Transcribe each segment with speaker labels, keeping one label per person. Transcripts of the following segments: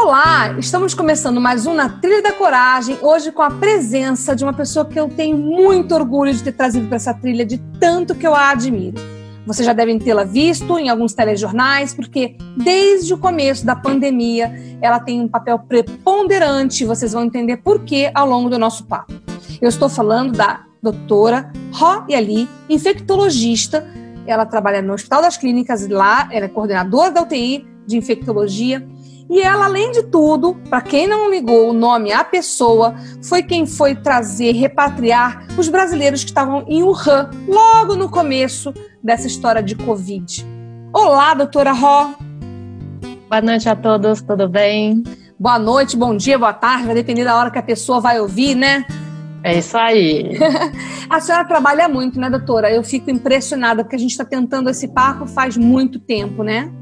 Speaker 1: Olá, estamos começando mais um Na Trilha da Coragem, hoje com a presença de uma pessoa que eu tenho muito orgulho de ter trazido para essa trilha, de tanto que eu a admiro. Vocês já devem tê-la visto em alguns telejornais, porque desde o começo da pandemia ela tem um papel preponderante, vocês vão entender por quê ao longo do nosso papo. Eu estou falando da doutora Ro Yali, infectologista. Ela trabalha no Hospital das Clínicas, lá ela é coordenadora da UTI de infectologia e ela, além de tudo, para quem não ligou o nome à pessoa, foi quem foi trazer, repatriar os brasileiros que estavam em Wuhan, logo no começo dessa história de Covid. Olá, doutora Ró.
Speaker 2: Boa noite a todos, tudo bem?
Speaker 1: Boa noite, bom dia, boa tarde, vai depender da hora que a pessoa vai ouvir, né?
Speaker 2: É isso aí.
Speaker 1: a senhora trabalha muito, né, doutora? Eu fico impressionada porque a gente está tentando esse papo faz muito tempo, né?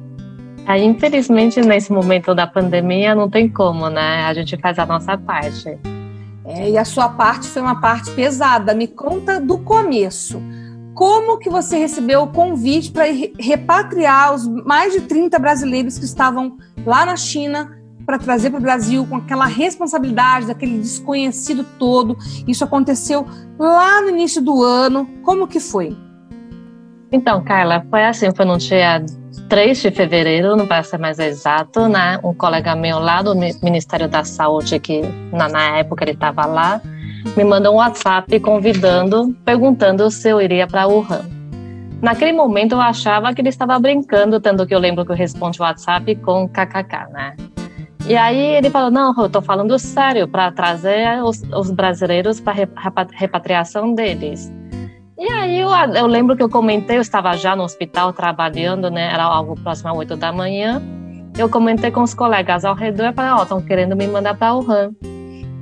Speaker 2: Aí, infelizmente, nesse momento da pandemia, não tem como, né? A gente faz a nossa parte.
Speaker 1: É, e a sua parte foi uma parte pesada. Me conta do começo. Como que você recebeu o convite para repatriar os mais de 30 brasileiros que estavam lá na China para trazer para o Brasil com aquela responsabilidade, daquele desconhecido todo? Isso aconteceu lá no início do ano. Como que foi?
Speaker 2: Então, Carla, foi assim, foi no dia 3 de fevereiro, não ser mais exato, né? Um colega meu lá do Ministério da Saúde, que na, na época ele estava lá, me mandou um WhatsApp convidando, perguntando se eu iria para Wuhan. Naquele momento eu achava que ele estava brincando, tanto que eu lembro que eu respondi o WhatsApp com kkk, né? E aí ele falou: Não, eu estou falando sério, para trazer os, os brasileiros para repatriação deles. E aí eu, eu, lembro que eu comentei, eu estava já no hospital trabalhando, né? Era algo próximo às 8 da manhã. Eu comentei com os colegas ao redor e falei, ó, oh, estão querendo me mandar para Wuhan.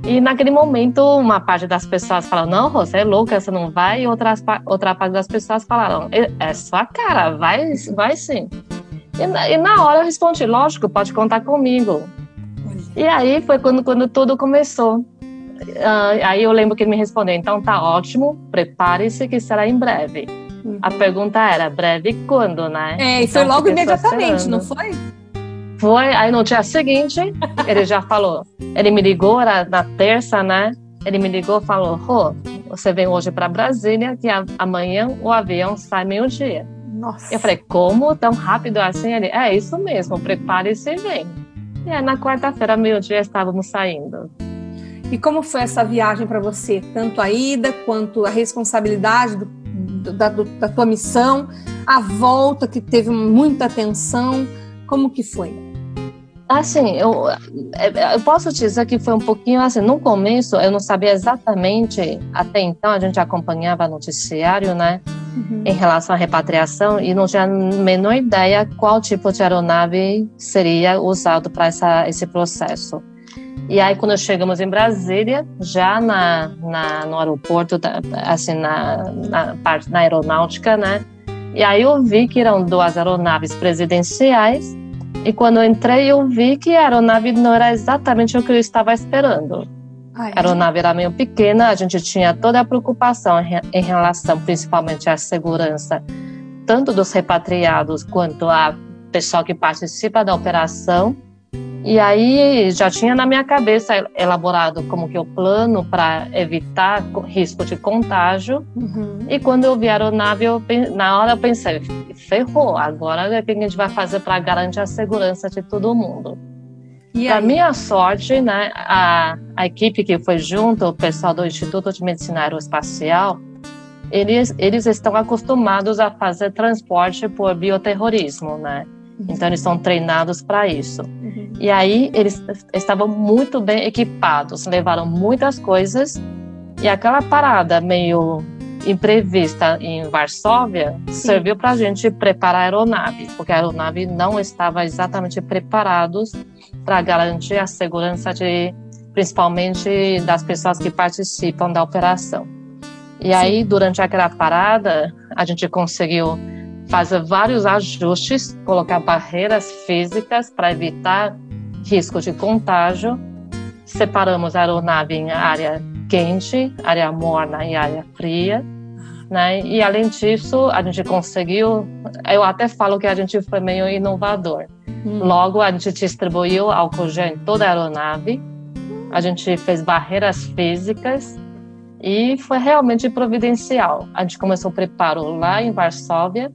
Speaker 2: E naquele momento, uma parte das pessoas falaram, não, você é louca, você não vai. E outras, outra parte das pessoas falaram, é sua cara, vai, vai sim. E, e na hora eu respondi, lógico, pode contar comigo. E aí foi quando, quando tudo começou. Uh, aí eu lembro que ele me respondeu: então tá ótimo, prepare-se que será em breve. Uhum. A pergunta era: breve quando, né?
Speaker 1: É, e foi então, logo imediatamente, não foi?
Speaker 2: Foi, aí no dia seguinte, ele já falou. Ele me ligou, era na terça, né? Ele me ligou e falou: Rô, você vem hoje para Brasília, que amanhã o avião sai meio-dia. Nossa. Eu falei: como? Tão rápido assim? Ele: é isso mesmo, prepare-se e vem. E aí na quarta-feira, meio-dia, estávamos saindo.
Speaker 1: E como foi essa viagem para você? Tanto a ida quanto a responsabilidade do, do, da, do, da tua missão, a volta que teve muita atenção, como que foi?
Speaker 2: Assim, eu, eu posso dizer que foi um pouquinho assim, no começo eu não sabia exatamente, até então a gente acompanhava noticiário, né, uhum. em relação à repatriação e não tinha a menor ideia qual tipo de aeronave seria usado para esse processo. E aí, quando chegamos em Brasília, já na, na no aeroporto, assim, na, na parte na aeronáutica, né? E aí eu vi que eram duas aeronaves presidenciais. E quando eu entrei, eu vi que a aeronave não era exatamente o que eu estava esperando. Ai, a aeronave era meio pequena, a gente tinha toda a preocupação em relação principalmente à segurança, tanto dos repatriados quanto a pessoal que participa da operação. E aí já tinha na minha cabeça elaborado como que o plano para evitar risco de contágio. Uhum. E quando eu vi a aeronave, eu, na hora eu pensei, ferrou, agora o que a gente vai fazer para garantir a segurança de todo mundo? Para minha sorte, né, a, a equipe que foi junto, o pessoal do Instituto de Medicina Aeroespacial, eles, eles estão acostumados a fazer transporte por bioterrorismo, né? Então eles são treinados para isso. E aí eles estavam muito bem equipados, levaram muitas coisas e aquela parada meio imprevista em Varsóvia Sim. serviu para a gente preparar a aeronave, porque a aeronave não estava exatamente preparados para garantir a segurança de principalmente das pessoas que participam da operação. E Sim. aí, durante aquela parada, a gente conseguiu fazer vários ajustes, colocar barreiras físicas para evitar risco de contágio. Separamos a aeronave em área quente, área morna e área fria. Né? E além disso, a gente conseguiu, eu até falo que a gente foi meio inovador. Hum. Logo, a gente distribuiu álcool gel em toda a aeronave, a gente fez barreiras físicas e foi realmente providencial. A gente começou o preparo lá em Varsóvia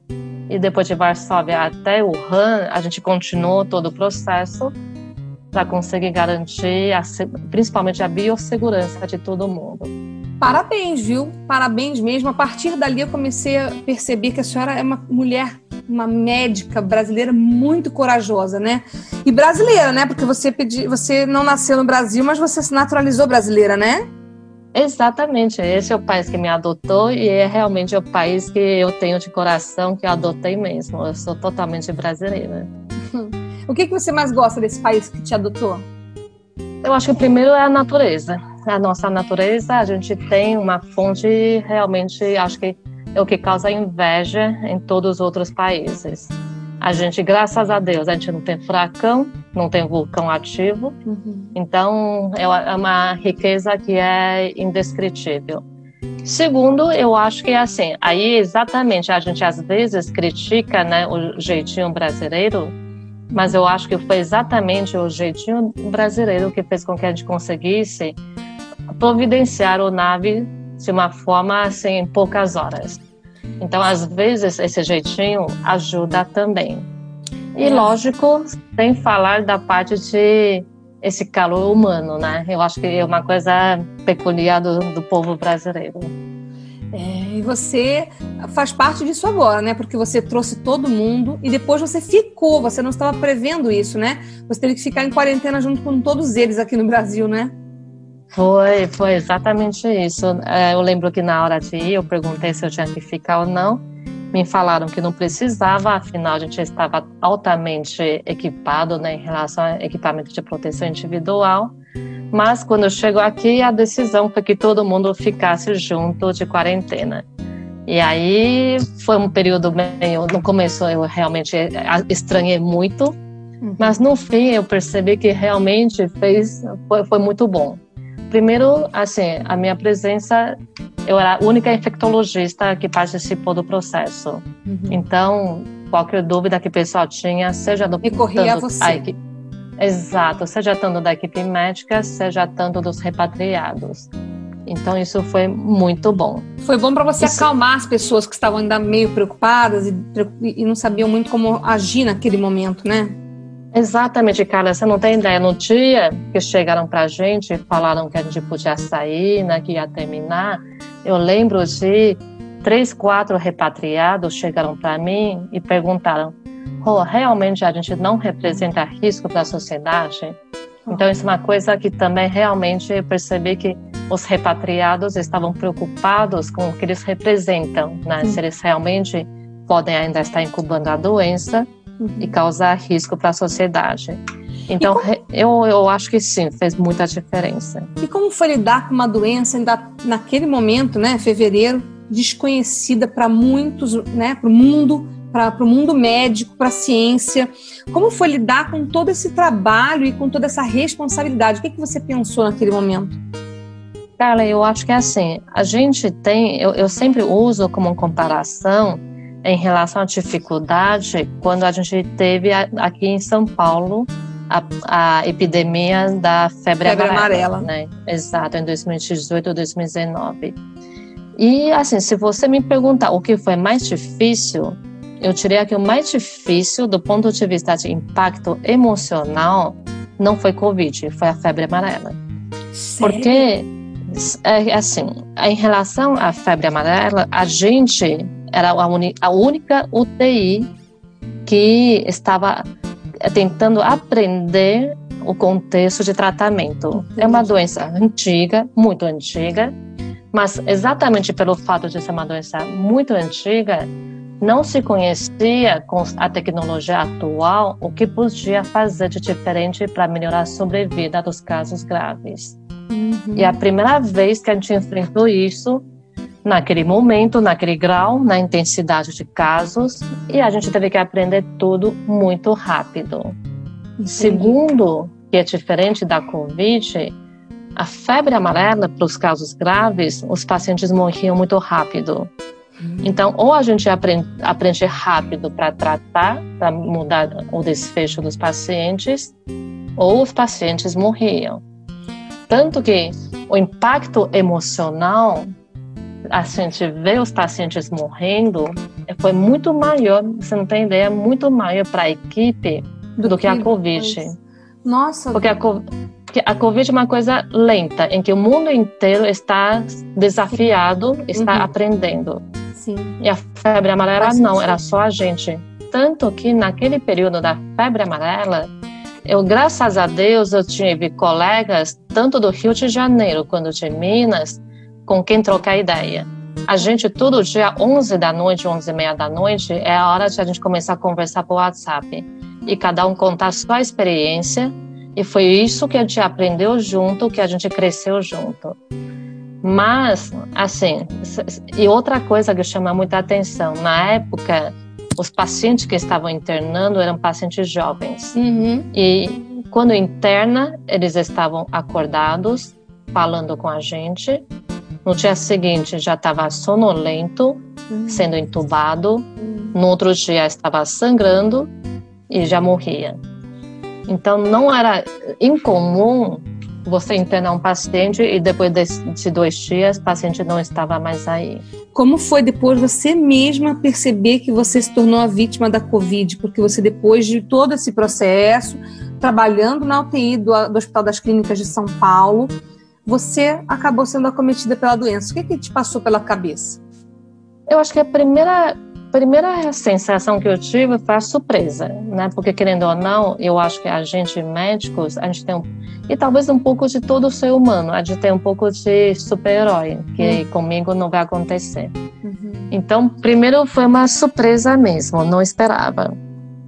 Speaker 2: e depois de Varsóvia até Wuhan, a gente continuou todo o processo para conseguir garantir a, principalmente a biossegurança de todo mundo.
Speaker 1: Parabéns, viu? Parabéns mesmo. A partir dali eu comecei a perceber que a senhora é uma mulher, uma médica brasileira muito corajosa, né? E brasileira, né? Porque você pedi, você não nasceu no Brasil, mas você se naturalizou brasileira, né?
Speaker 2: Exatamente, esse é o país que me adotou e é realmente o país que eu tenho de coração, que eu adotei mesmo. Eu sou totalmente brasileira.
Speaker 1: O que, que você mais gosta desse país que te adotou?
Speaker 2: Eu acho que primeiro é a natureza. A nossa natureza, a gente tem uma fonte realmente, acho que é o que causa inveja em todos os outros países. A gente, graças a Deus, a gente não tem furacão, não tem vulcão ativo, uhum. então é, é uma riqueza que é indescritível. Segundo, eu acho que é assim, aí exatamente a gente às vezes critica né, o jeitinho brasileiro, mas eu acho que foi exatamente o jeitinho brasileiro que fez com que a gente conseguisse providenciar o nave de uma forma assim em poucas horas. Então, às vezes, esse jeitinho ajuda também. E é. lógico, sem falar da parte de esse calor humano, né? Eu acho que é uma coisa peculiar do, do povo brasileiro.
Speaker 1: É, e você faz parte disso agora, né? Porque você trouxe todo mundo e depois você ficou, você não estava prevendo isso, né? Você teve que ficar em quarentena junto com todos eles aqui no Brasil, né?
Speaker 2: Foi, foi exatamente isso. É, eu lembro que na hora de ir, eu perguntei se eu tinha que ficar ou não. Me falaram que não precisava, afinal a gente estava altamente equipado né, em relação a equipamento de proteção individual. Mas quando eu chego aqui, a decisão foi que todo mundo ficasse junto de quarentena. E aí foi um período meio. No começo eu realmente estranhei muito, uhum. mas no fim eu percebi que realmente fez, foi, foi muito bom. Primeiro, assim, a minha presença, eu era a única infectologista que participou do processo. Uhum. Então, qualquer dúvida que o pessoal tinha, seja do.
Speaker 1: Recorria a você. A
Speaker 2: equipe, Exato, seja tanto da equipe médica, seja tanto dos repatriados. Então isso foi muito bom.
Speaker 1: Foi bom para você isso... acalmar as pessoas que estavam ainda meio preocupadas e, e, não sabiam muito como agir naquele momento, né?
Speaker 2: Exatamente, Carla. Você não tem ideia. No dia que chegaram para a gente e falaram que a gente podia sair, né, que ia terminar, eu lembro de três, quatro repatriados chegaram para mim e perguntaram: realmente a gente não representa risco para a sociedade? Então, isso é uma coisa que também realmente eu percebi que os repatriados estavam preocupados com o que eles representam, né? Se eles realmente podem ainda estar incubando a doença uhum. e causar risco para a sociedade. Então, como... eu, eu acho que sim, fez muita diferença.
Speaker 1: E como foi lidar com uma doença ainda naquele momento, né, fevereiro, desconhecida para muitos, né, para o mundo, para o mundo médico, para a ciência. Como foi lidar com todo esse trabalho e com toda essa responsabilidade? O que, que você pensou naquele momento?
Speaker 2: Carla, eu acho que é assim, a gente tem, eu, eu sempre uso como comparação em relação à dificuldade quando a gente teve aqui em São Paulo a, a epidemia da febre, febre amarela, amarela. Né? Exato, em 2018 ou 2019. E assim, se você me perguntar o que foi mais difícil, eu diria que o mais difícil do ponto de vista de impacto emocional não foi Covid, foi a febre amarela. Sério? Porque, é, assim, em relação à febre amarela, a gente era a, a única UTI que estava tentando aprender o contexto de tratamento. É uma doença antiga, muito antiga, Mas exatamente pelo fato de ser uma doença muito antiga, não se conhecia com a tecnologia atual o que podia fazer de diferente para melhorar a sobrevida dos casos graves. Uhum. E a primeira vez que a gente enfrentou isso, naquele momento, naquele grau, na intensidade de casos, e a gente teve que aprender tudo muito rápido. Segundo, que é diferente da Covid, a febre amarela, para os casos graves, os pacientes morriam muito rápido. Então, ou a gente aprende, aprende rápido para tratar, para mudar o desfecho dos pacientes, ou os pacientes morriam. Tanto que o impacto emocional, a gente vê os pacientes morrendo, foi muito maior, você não tem ideia, muito maior para a equipe do, do que, que, a Covid.
Speaker 1: Nossa.
Speaker 2: Porque a, porque a Covid é uma coisa lenta, em que o mundo inteiro está desafiado, está uhum. aprendendo.
Speaker 1: Sim.
Speaker 2: E a febre amarela não, era só a gente. Tanto que naquele período da febre amarela, eu, graças a Deus, eu tive colegas, tanto do Rio de Janeiro quanto de Minas, com quem trocar ideia. A gente, todo dia, 11 da noite, 11 e meia da noite, é a hora de a gente começar a conversar por WhatsApp. E cada um contar a sua experiência. E foi isso que a gente aprendeu junto, que a gente cresceu junto. Mas, assim, e outra coisa que chama muita atenção, na época, os pacientes que estavam internando eram pacientes jovens. Uhum. E quando interna, eles estavam acordados, falando com a gente. No dia seguinte, já estava sonolento, uhum. sendo entubado. Uhum. No outro dia, estava sangrando e já morria. Então, não era incomum você internar um paciente e depois de dois dias o paciente não estava mais aí.
Speaker 1: Como foi depois você mesma perceber que você se tornou a vítima da Covid? Porque você, depois de todo esse processo, trabalhando na UTI do, do Hospital das Clínicas de São Paulo, você acabou sendo acometida pela doença. O que, que te passou pela cabeça?
Speaker 2: Eu acho que a primeira primeira sensação que eu tive foi a surpresa, né? Porque querendo ou não, eu acho que a gente médicos, a gente tem um, e talvez um pouco de todo ser humano, a gente tem um pouco de super-herói, que uhum. comigo não vai acontecer. Uhum. Então, primeiro foi uma surpresa mesmo, não esperava.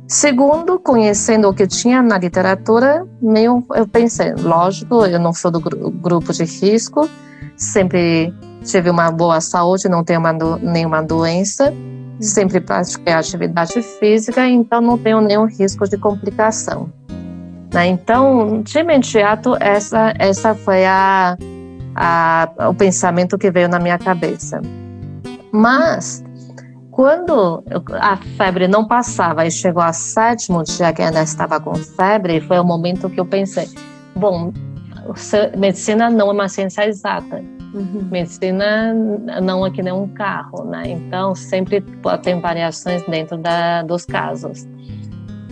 Speaker 2: Segundo, conhecendo o que tinha na literatura, meio eu pensei, lógico, eu não sou do grupo de risco, sempre tive uma boa saúde, não tenho do, nenhuma doença sempre pratiquei atividade física, então não tenho nenhum risco de complicação. Né? Então, de imediato, essa, essa foi a, a, o pensamento que veio na minha cabeça. Mas, quando a febre não passava e chegou ao sétimo dia que ainda estava com febre, foi o momento que eu pensei: bom, medicina não é uma ciência exata. Uhum. Medicina não é que nem um carro, né? Então sempre tem variações dentro da, dos casos.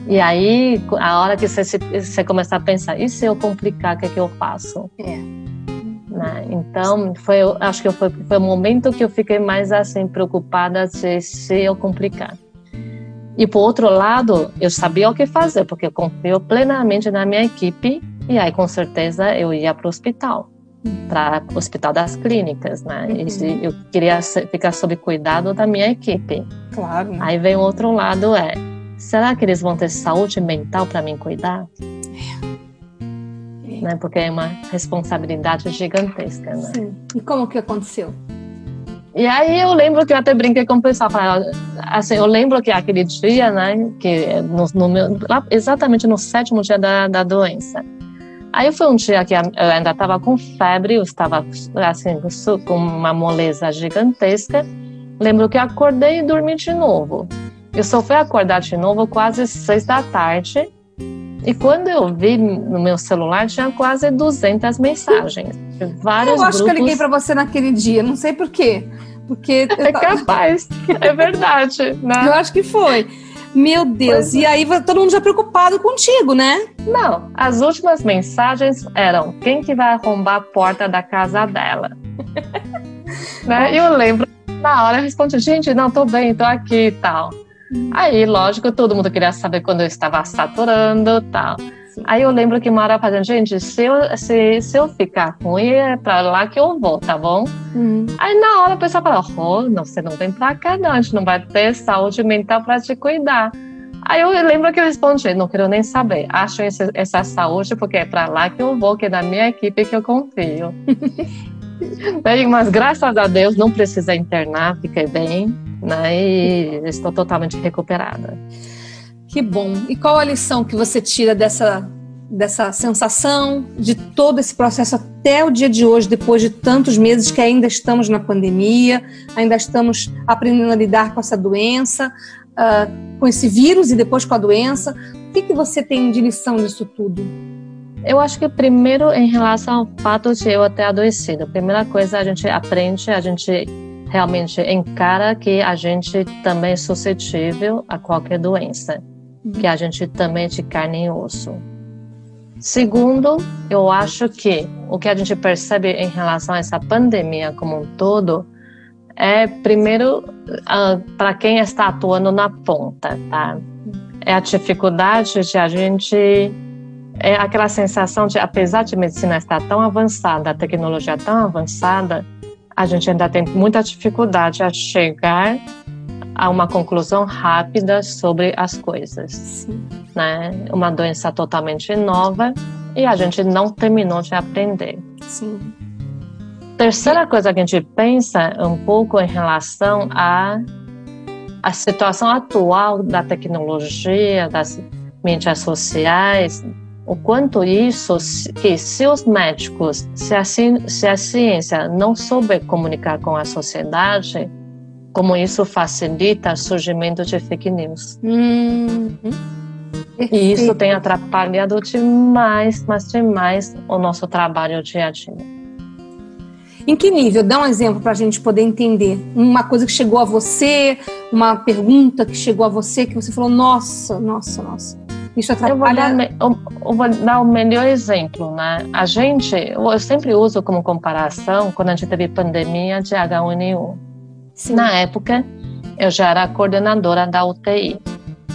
Speaker 2: E aí, a hora que você, você começar a pensar, e se eu complicar, o que, é que eu faço? É. Né? Então, foi, acho que foi, foi o momento que eu fiquei mais assim preocupada se, se eu complicar. E por outro lado, eu sabia o que fazer, porque eu confio plenamente na minha equipe, e aí com certeza eu ia para o hospital para o Hospital das Clínicas, né? Uhum. eu queria ficar sob cuidado da minha equipe.
Speaker 1: Claro.
Speaker 2: Aí vem o outro lado é, será que eles vão ter saúde mental para me cuidar? É. Né? Porque é uma responsabilidade gigantesca, né?
Speaker 1: Sim. E como que aconteceu?
Speaker 2: E aí eu lembro que eu até brinquei com o pessoal, assim, eu lembro que aquele dia, né, que no, no meu, exatamente no sétimo dia da, da doença, Aí foi um dia que eu ainda estava com febre, eu estava assim com uma moleza gigantesca. Lembro que acordei e dormi de novo. Eu só fui acordar de novo quase seis da tarde. E quando eu vi no meu celular, tinha quase 200 mensagens. Vários
Speaker 1: eu acho
Speaker 2: grupos...
Speaker 1: que eu liguei para você naquele dia, não sei por quê. Porque...
Speaker 2: É capaz, é verdade. Né?
Speaker 1: Eu acho que foi. Meu Deus, e é. aí todo mundo já preocupado contigo, né?
Speaker 2: Não, as últimas mensagens eram quem que vai arrombar a porta da casa dela. né? E eu lembro, na hora eu respondi, gente, não, tô bem, tô aqui e tal. Hum. Aí, lógico, todo mundo queria saber quando eu estava saturando e tal. Aí eu lembro que Mara fazendo, gente, se eu, se, se eu ficar ruim, é pra lá que eu vou, tá bom? Uhum. Aí na hora a pessoa fala, oh, não, você não vem pra cá não, a gente não vai ter saúde mental pra te cuidar. Aí eu lembro que eu respondi, não quero nem saber, acho esse, essa saúde porque é pra lá que eu vou, que é da minha equipe que eu confio. Mas graças a Deus não precisa internar, fiquei bem, né? E estou totalmente recuperada.
Speaker 1: Que bom. E qual a lição que você tira dessa, dessa sensação, de todo esse processo até o dia de hoje, depois de tantos meses que ainda estamos na pandemia, ainda estamos aprendendo a lidar com essa doença, uh, com esse vírus e depois com a doença? O que, que você tem de lição disso tudo?
Speaker 2: Eu acho que primeiro, em relação ao fato de eu ter adoecido, a primeira coisa a gente aprende, a gente realmente encara que a gente também é suscetível a qualquer doença, que a gente também é de carne e osso. Segundo, eu acho que o que a gente percebe em relação a essa pandemia como um todo é, primeiro, uh, para quem está atuando na ponta, tá? É a dificuldade de a gente é aquela sensação de, apesar de a medicina estar tão avançada, a tecnologia tão avançada, a gente ainda tem muita dificuldade a chegar a uma conclusão rápida sobre as coisas. Sim. Né? Uma doença totalmente nova e a gente não terminou de aprender. Sim. Terceira coisa que a gente pensa um pouco em relação à a, situação atual da tecnologia, das mídias sociais, o quanto isso, que se os médicos, se a, se a ciência não souber comunicar com a sociedade, como isso facilita o surgimento de fake news. Uhum. E isso tem atrapalhado demais, mas demais o nosso trabalho dia a dia.
Speaker 1: Em que nível? Dá um exemplo para a gente poder entender. Uma coisa que chegou a você, uma pergunta que chegou a você, que você falou, nossa, nossa, nossa. Isso atrapalha.
Speaker 2: Eu vou, dar, eu vou dar o melhor exemplo, né? A gente, eu sempre uso como comparação quando a gente teve pandemia de H1N1. Sim. Na época, eu já era coordenadora da UTI.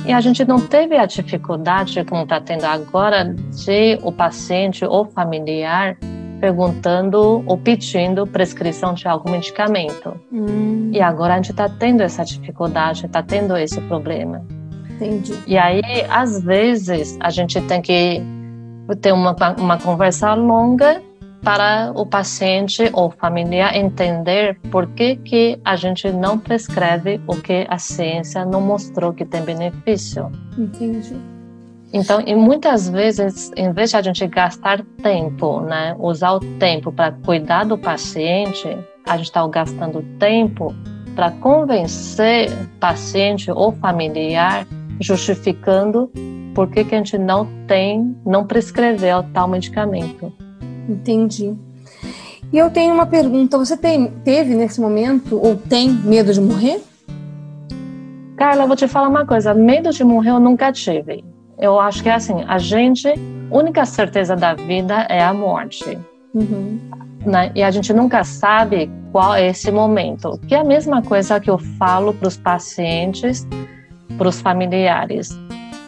Speaker 2: E a gente não teve a dificuldade, como está tendo agora, de o paciente ou familiar perguntando ou pedindo prescrição de algum medicamento. Hum. E agora a gente está tendo essa dificuldade, está tendo esse problema.
Speaker 1: Entendi.
Speaker 2: E aí, às vezes, a gente tem que ter uma, uma conversa longa para o paciente ou familiar entender por que, que a gente não prescreve o que a ciência não mostrou que tem benefício.
Speaker 1: Entendi.
Speaker 2: Então, e muitas vezes, em vez de a gente gastar tempo, né, usar o tempo para cuidar do paciente, a gente está gastando tempo para convencer paciente ou familiar justificando por que, que a gente não tem, não prescreveu tal medicamento.
Speaker 1: Entendi. E eu tenho uma pergunta: você tem, teve nesse momento ou tem medo de morrer?
Speaker 2: Carla, eu vou te falar uma coisa: medo de morrer eu nunca tive. Eu acho que é assim: a gente, única certeza da vida é a morte. Uhum. Né? E a gente nunca sabe qual é esse momento. Que é a mesma coisa que eu falo para os pacientes para os familiares.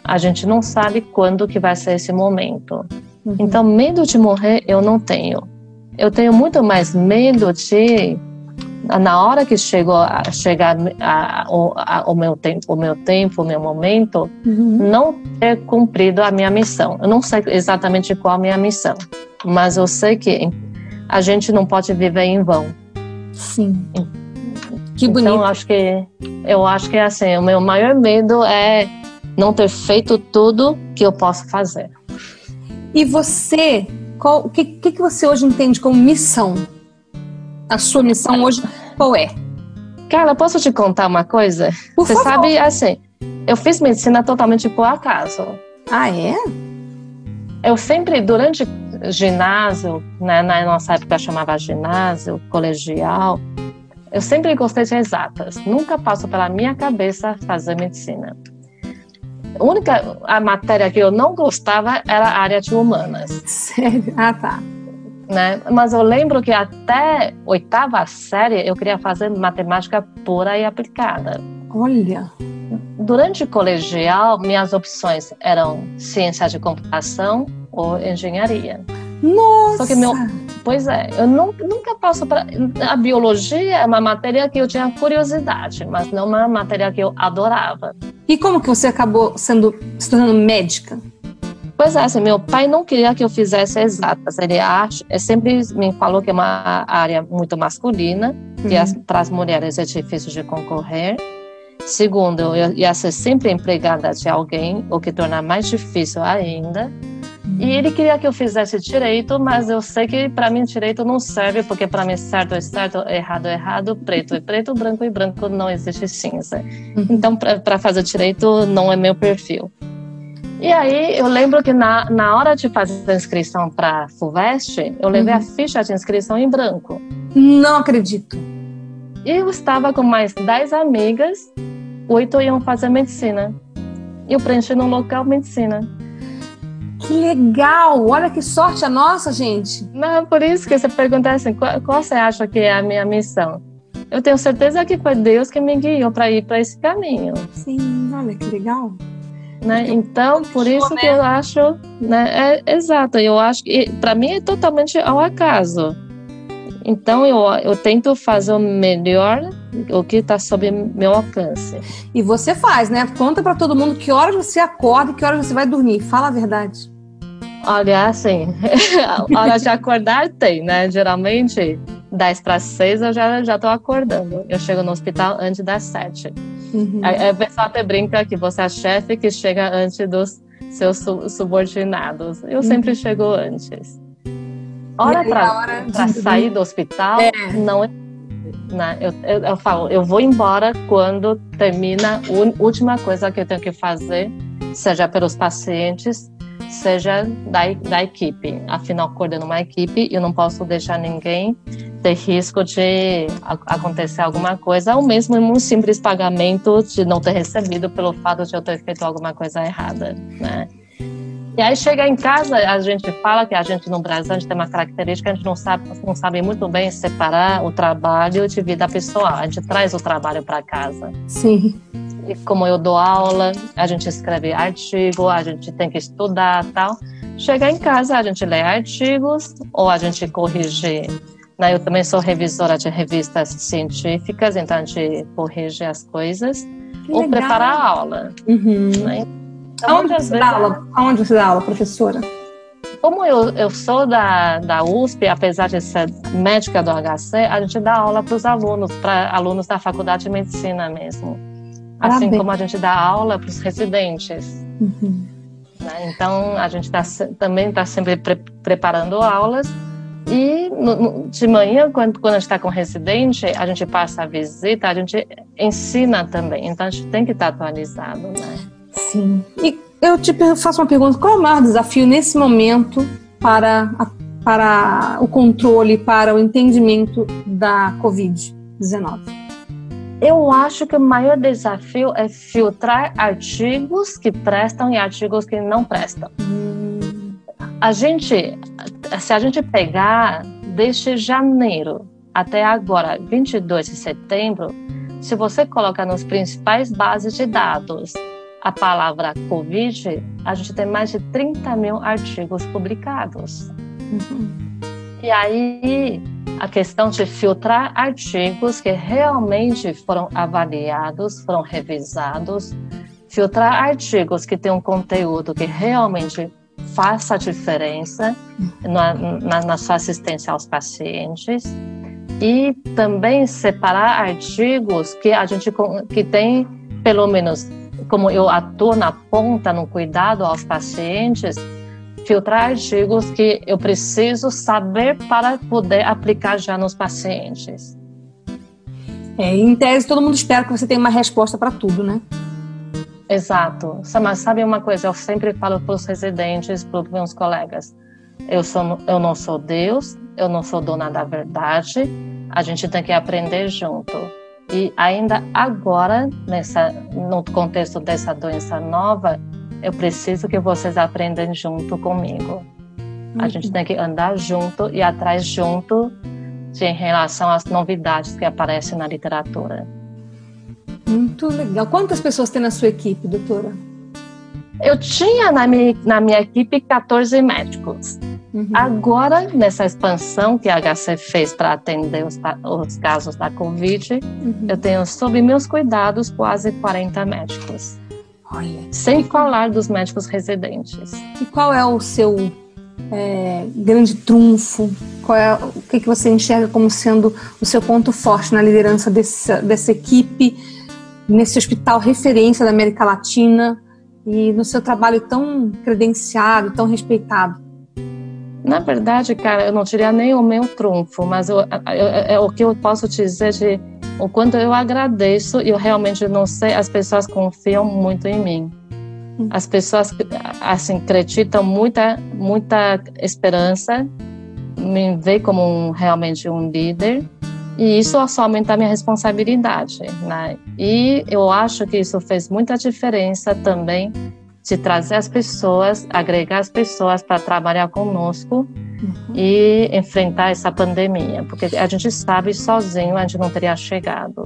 Speaker 2: A gente não sabe quando que vai ser esse momento. Uhum. Então, medo de morrer eu não tenho. Eu tenho muito mais medo de na hora que chegou a chegar a, a, a, o meu tempo, o meu tempo, o meu momento, uhum. não ter cumprido a minha missão. Eu não sei exatamente qual a minha missão, mas eu sei que a gente não pode viver em vão.
Speaker 1: Sim.
Speaker 2: Que então, bonito. Então, acho que eu acho que é assim, o meu maior medo é não ter feito tudo que eu posso fazer.
Speaker 1: E você, o que, que, que você hoje entende como missão? A sua missão hoje qual é?
Speaker 2: Cara, posso te contar uma coisa?
Speaker 1: Por
Speaker 2: você
Speaker 1: favor.
Speaker 2: sabe, assim, eu fiz medicina totalmente por acaso.
Speaker 1: Ah, é?
Speaker 2: Eu sempre, durante ginásio, né, na nossa época chamava ginásio, colegial, eu sempre gostei de exatas, nunca passou pela minha cabeça fazer medicina. A única a matéria que eu não gostava era a área de humanas.
Speaker 1: Sério? Ah, tá.
Speaker 2: Né? Mas eu lembro que até oitava série eu queria fazer matemática pura e aplicada.
Speaker 1: Olha.
Speaker 2: durante o colegial, minhas opções eram ciência de computação ou engenharia.
Speaker 1: Nossa!
Speaker 2: Só que meu, pois é, eu nunca, nunca passo para a biologia é uma matéria que eu tinha curiosidade, mas não uma matéria que eu adorava.
Speaker 1: E como que você acabou sendo se tornando médica?
Speaker 2: Pois é, assim, meu pai não queria que eu fizesse exatas. Ele acha, sempre me falou que é uma área muito masculina, que uhum. para as mulheres é difícil de concorrer. Segundo, eu ia ser sempre empregada de alguém, o que torna mais difícil ainda. E ele queria que eu fizesse direito, mas eu sei que para mim direito não serve, porque para mim certo é certo, errado é errado, preto é preto, branco é branco, não existe cinza. Uhum. Então, para fazer direito não é meu perfil. E aí eu lembro que na, na hora de fazer a inscrição para FUVEST, eu levei uhum. a ficha de inscrição em branco.
Speaker 1: Não acredito.
Speaker 2: E eu estava com mais 10 amigas, oito iam fazer medicina. E eu preenchi no local medicina.
Speaker 1: Que legal! Olha que sorte a nossa, gente.
Speaker 2: Não, por isso que você pergunta assim, qual, qual você acha que é a minha missão? Eu tenho certeza que foi Deus que me guiou para ir para esse caminho.
Speaker 1: Sim, olha que legal.
Speaker 2: Né? Então, por isso que eu acho, né? É, exato, eu acho que para mim é totalmente ao acaso. Então eu, eu tento fazer o melhor, o que está sob meu alcance.
Speaker 1: E você faz, né? Conta para todo mundo que horas você acorda e que horas você vai dormir. Fala a verdade.
Speaker 2: Olha, assim, a hora de acordar tem, né? Geralmente, 10 para 6 eu já, já tô acordando. Eu chego no hospital antes das 7. Uhum. A, a pessoa até brinca que você é chefe que chega antes dos seus subordinados. Eu uhum. sempre chego antes. Hora para sair do hospital é. não é. Né? Eu, eu, eu, falo, eu vou embora quando termina a última coisa que eu tenho que fazer, seja pelos pacientes, seja da, da equipe. Afinal, coordeno uma equipe e eu não posso deixar ninguém ter risco de acontecer alguma coisa, ou mesmo um simples pagamento de não ter recebido pelo fato de eu ter feito alguma coisa errada, né? E aí chega em casa, a gente fala que a gente no Brasil a gente tem uma característica, a gente não sabe, não sabe muito bem separar o trabalho de vida pessoal. A gente traz o trabalho para casa.
Speaker 1: Sim.
Speaker 2: E como eu dou aula, a gente escreve artigo, a gente tem que estudar tal. Chega em casa, a gente lê artigos ou a gente corrige né? Eu também sou revisora de revistas científicas, então a gente corrige as coisas que ou legal. prepara a aula.
Speaker 1: Uhum. Né? Então, Aonde, você dá aula? Aonde você dá aula, professora?
Speaker 2: Como eu, eu sou da, da USP, apesar de ser médica do HC, a gente dá aula para os alunos, para alunos da faculdade de medicina mesmo. Assim como a gente dá aula para os residentes. Uhum. Né? Então, a gente tá, também está sempre pre preparando aulas e no, no, de manhã, quando, quando a gente está com residente, a gente passa a visita, a gente ensina também. Então a gente tem que estar tá atualizado, né?
Speaker 1: Sim. E eu te faço uma pergunta: qual é o maior desafio nesse momento para, a, para o controle, para o entendimento da Covid-19?
Speaker 2: Eu acho que o maior desafio é filtrar artigos que prestam e artigos que não prestam. Hum. A gente, se a gente pegar desde janeiro até agora, 22 de setembro, se você colocar nos principais bases de dados a palavra Covid, a gente tem mais de 30 mil artigos publicados. Uhum. E aí, a questão de filtrar artigos que realmente foram avaliados, foram revisados, filtrar artigos que têm um conteúdo que realmente faça a diferença na, na, na sua assistência aos pacientes e também separar artigos que a gente que tem pelo menos como eu atuo na ponta no cuidado aos pacientes filtrar artigos que eu preciso saber para poder aplicar já nos pacientes.
Speaker 1: É, em tese, todo mundo espera que você tenha uma resposta para tudo, né?
Speaker 2: Exato. Mas sabe uma coisa? Eu sempre falo para os residentes, para os meus colegas: eu, sou, eu não sou Deus, eu não sou dona da verdade, a gente tem que aprender junto. E ainda agora, nessa, no contexto dessa doença nova, eu preciso que vocês aprendam junto comigo. A uhum. gente tem que andar junto e atrás junto de, em relação às novidades que aparecem na literatura.
Speaker 1: Muito legal. Quantas pessoas tem na sua equipe, doutora?
Speaker 2: Eu tinha na minha, na minha equipe 14 médicos. Uhum. Agora, nessa expansão que a HC fez para atender os, os, casos da Covid, uhum. eu tenho sob meus cuidados quase 40 médicos. Olha. Sem falar dos médicos residentes.
Speaker 1: E qual é o seu é, grande trunfo? Qual é, o que, que você enxerga como sendo o seu ponto forte na liderança desse, dessa equipe, nesse hospital referência da América Latina e no seu trabalho tão credenciado, tão respeitado?
Speaker 2: Na verdade, cara, eu não diria nem o meu trunfo, mas eu, eu, é o que eu posso dizer de o quanto eu agradeço e eu realmente não sei, as pessoas confiam muito em mim. As pessoas assim acreditam muita muita esperança, me vê como um, realmente um líder e isso só aumenta a minha responsabilidade, né? E eu acho que isso fez muita diferença também de trazer as pessoas, agregar as pessoas para trabalhar conosco uhum. e enfrentar essa pandemia, porque a gente sabe sozinho a gente não teria chegado.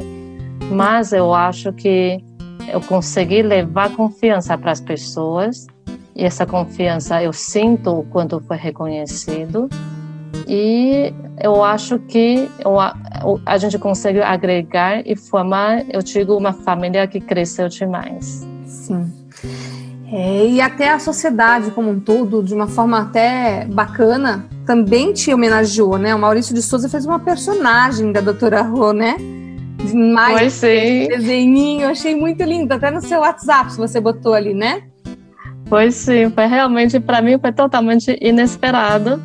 Speaker 2: Mas eu acho que eu consegui levar confiança para as pessoas e essa confiança eu sinto quando foi reconhecido e eu acho que eu, a gente consegue agregar e formar, eu digo, uma família que cresceu demais.
Speaker 1: É, e até a sociedade como um todo, de uma forma até bacana, também te homenageou, né? O Maurício de Souza fez uma personagem da Doutora Rô, né?
Speaker 2: mais sim.
Speaker 1: desenhinho, achei muito lindo, até no seu WhatsApp você botou ali, né?
Speaker 2: Pois sim, foi realmente para mim foi totalmente inesperado.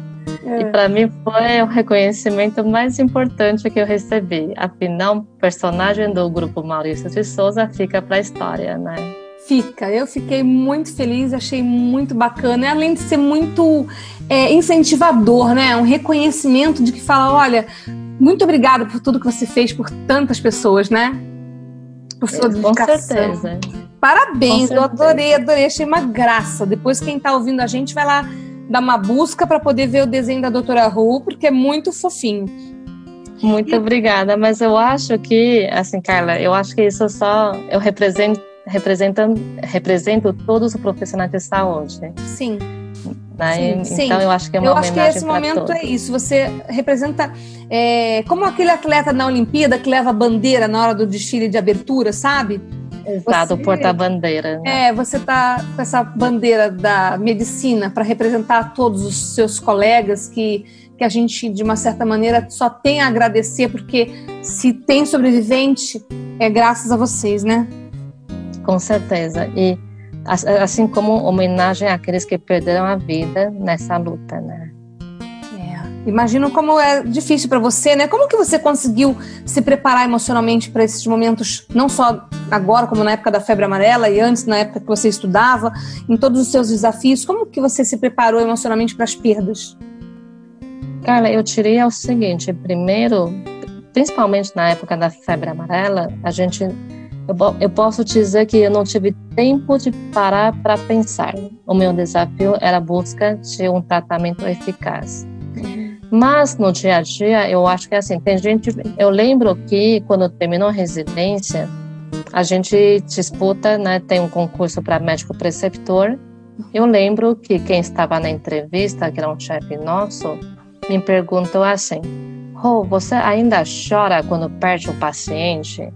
Speaker 2: É. E para mim foi o reconhecimento mais importante que eu recebi. Afinal, o personagem do grupo Maurício de Souza fica para a história, né?
Speaker 1: Fica. Eu fiquei muito feliz, achei muito bacana. Além de ser muito é, incentivador, né? Um reconhecimento de que fala, olha, muito obrigada por tudo que você fez por tantas pessoas, né?
Speaker 2: Por sua dedicação. Com certeza.
Speaker 1: Parabéns, eu adorei, adorei, achei uma graça. Depois quem está ouvindo a gente vai lá dar uma busca para poder ver o desenho da Doutora Ru, porque é muito fofinho.
Speaker 2: Muito obrigada, mas eu acho que, assim, Carla, eu acho que isso só eu represento representa represento todos os profissionais de saúde.
Speaker 1: Sim.
Speaker 2: Né? Sim, então sim. eu acho que é uma
Speaker 1: Eu acho que esse momento todos. é isso. Você representa é, como aquele atleta na Olimpíada que leva a bandeira na hora do desfile de abertura, sabe?
Speaker 2: Exato, o porta-bandeira.
Speaker 1: Né? É, você tá com essa bandeira da medicina para representar todos os seus colegas que, que a gente, de uma certa maneira, só tem a agradecer, porque se tem sobrevivente, é graças a vocês, né?
Speaker 2: Com certeza. E assim como homenagem àqueles que perderam a vida nessa luta, né?
Speaker 1: Imagino como é difícil para você, né? Como que você conseguiu se preparar emocionalmente para esses momentos, não só agora, como na época da febre amarela e antes, na época que você estudava, em todos os seus desafios? Como que você se preparou emocionalmente para as perdas?
Speaker 2: Carla, eu tirei o seguinte: primeiro, principalmente na época da febre amarela, a gente eu, eu posso dizer que eu não tive tempo de parar para pensar. O meu desafio era a busca de um tratamento eficaz. Mas no dia a dia, eu acho que é assim, tem gente. Eu lembro que quando terminou a residência, a gente disputa, né? Tem um concurso para médico preceptor. Eu lembro que quem estava na entrevista, que era um chefe nosso, me perguntou assim: oh, você ainda chora quando perde o paciente?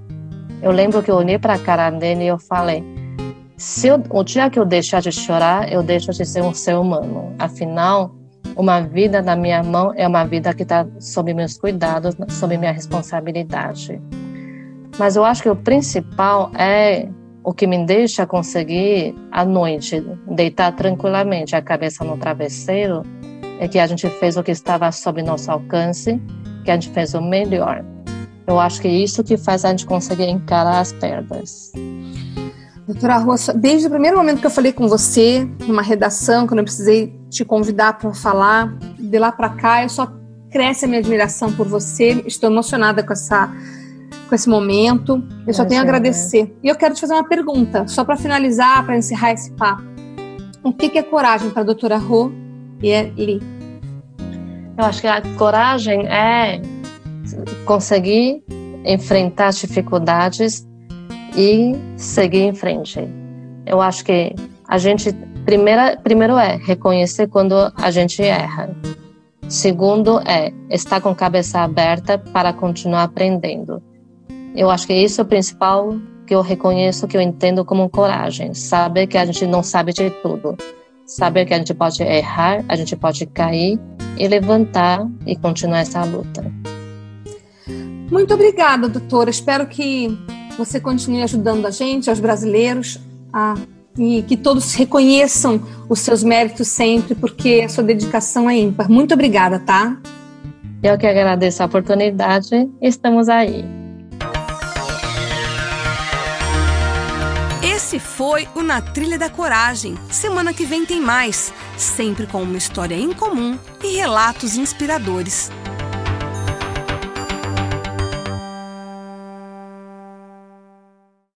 Speaker 2: Eu lembro que eu olhei para a cara dele e eu falei: se eu, o dia que eu deixar de chorar, eu deixo de ser um ser humano. Afinal, uma vida na minha mão é uma vida que está sob meus cuidados, sob minha responsabilidade. Mas eu acho que o principal é o que me deixa conseguir à noite deitar tranquilamente a cabeça no travesseiro é que a gente fez o que estava sob nosso alcance, que a gente fez o melhor. Eu acho que é isso que faz a gente conseguir encarar as perdas.
Speaker 1: Doutora Roça, desde o primeiro momento que eu falei com você, numa redação, quando eu precisei te convidar para falar, de lá para cá, eu só cresce a minha admiração por você. Estou emocionada com essa com esse momento. Eu só tenho a agradecer. E eu quero te fazer uma pergunta, só para finalizar, para encerrar esse papo. O que, é coragem para a doutora Rô e é Li?
Speaker 2: Eu acho que a coragem é conseguir enfrentar as dificuldades e seguir em frente. Eu acho que a gente primeira, primeiro é reconhecer quando a gente erra. Segundo é estar com a cabeça aberta para continuar aprendendo. Eu acho que isso é o principal que eu reconheço, que eu entendo como coragem. Saber que a gente não sabe de tudo. Saber que a gente pode errar, a gente pode cair e levantar e continuar essa luta.
Speaker 1: Muito obrigada, doutora. Espero que você continue ajudando a gente, aos brasileiros, a, e que todos reconheçam os seus méritos sempre, porque a sua dedicação é ímpar. Muito obrigada, tá?
Speaker 2: Eu que agradeço a oportunidade. Estamos aí.
Speaker 3: Esse foi o Na Trilha da Coragem. Semana que vem tem mais, sempre com uma história incomum e relatos inspiradores.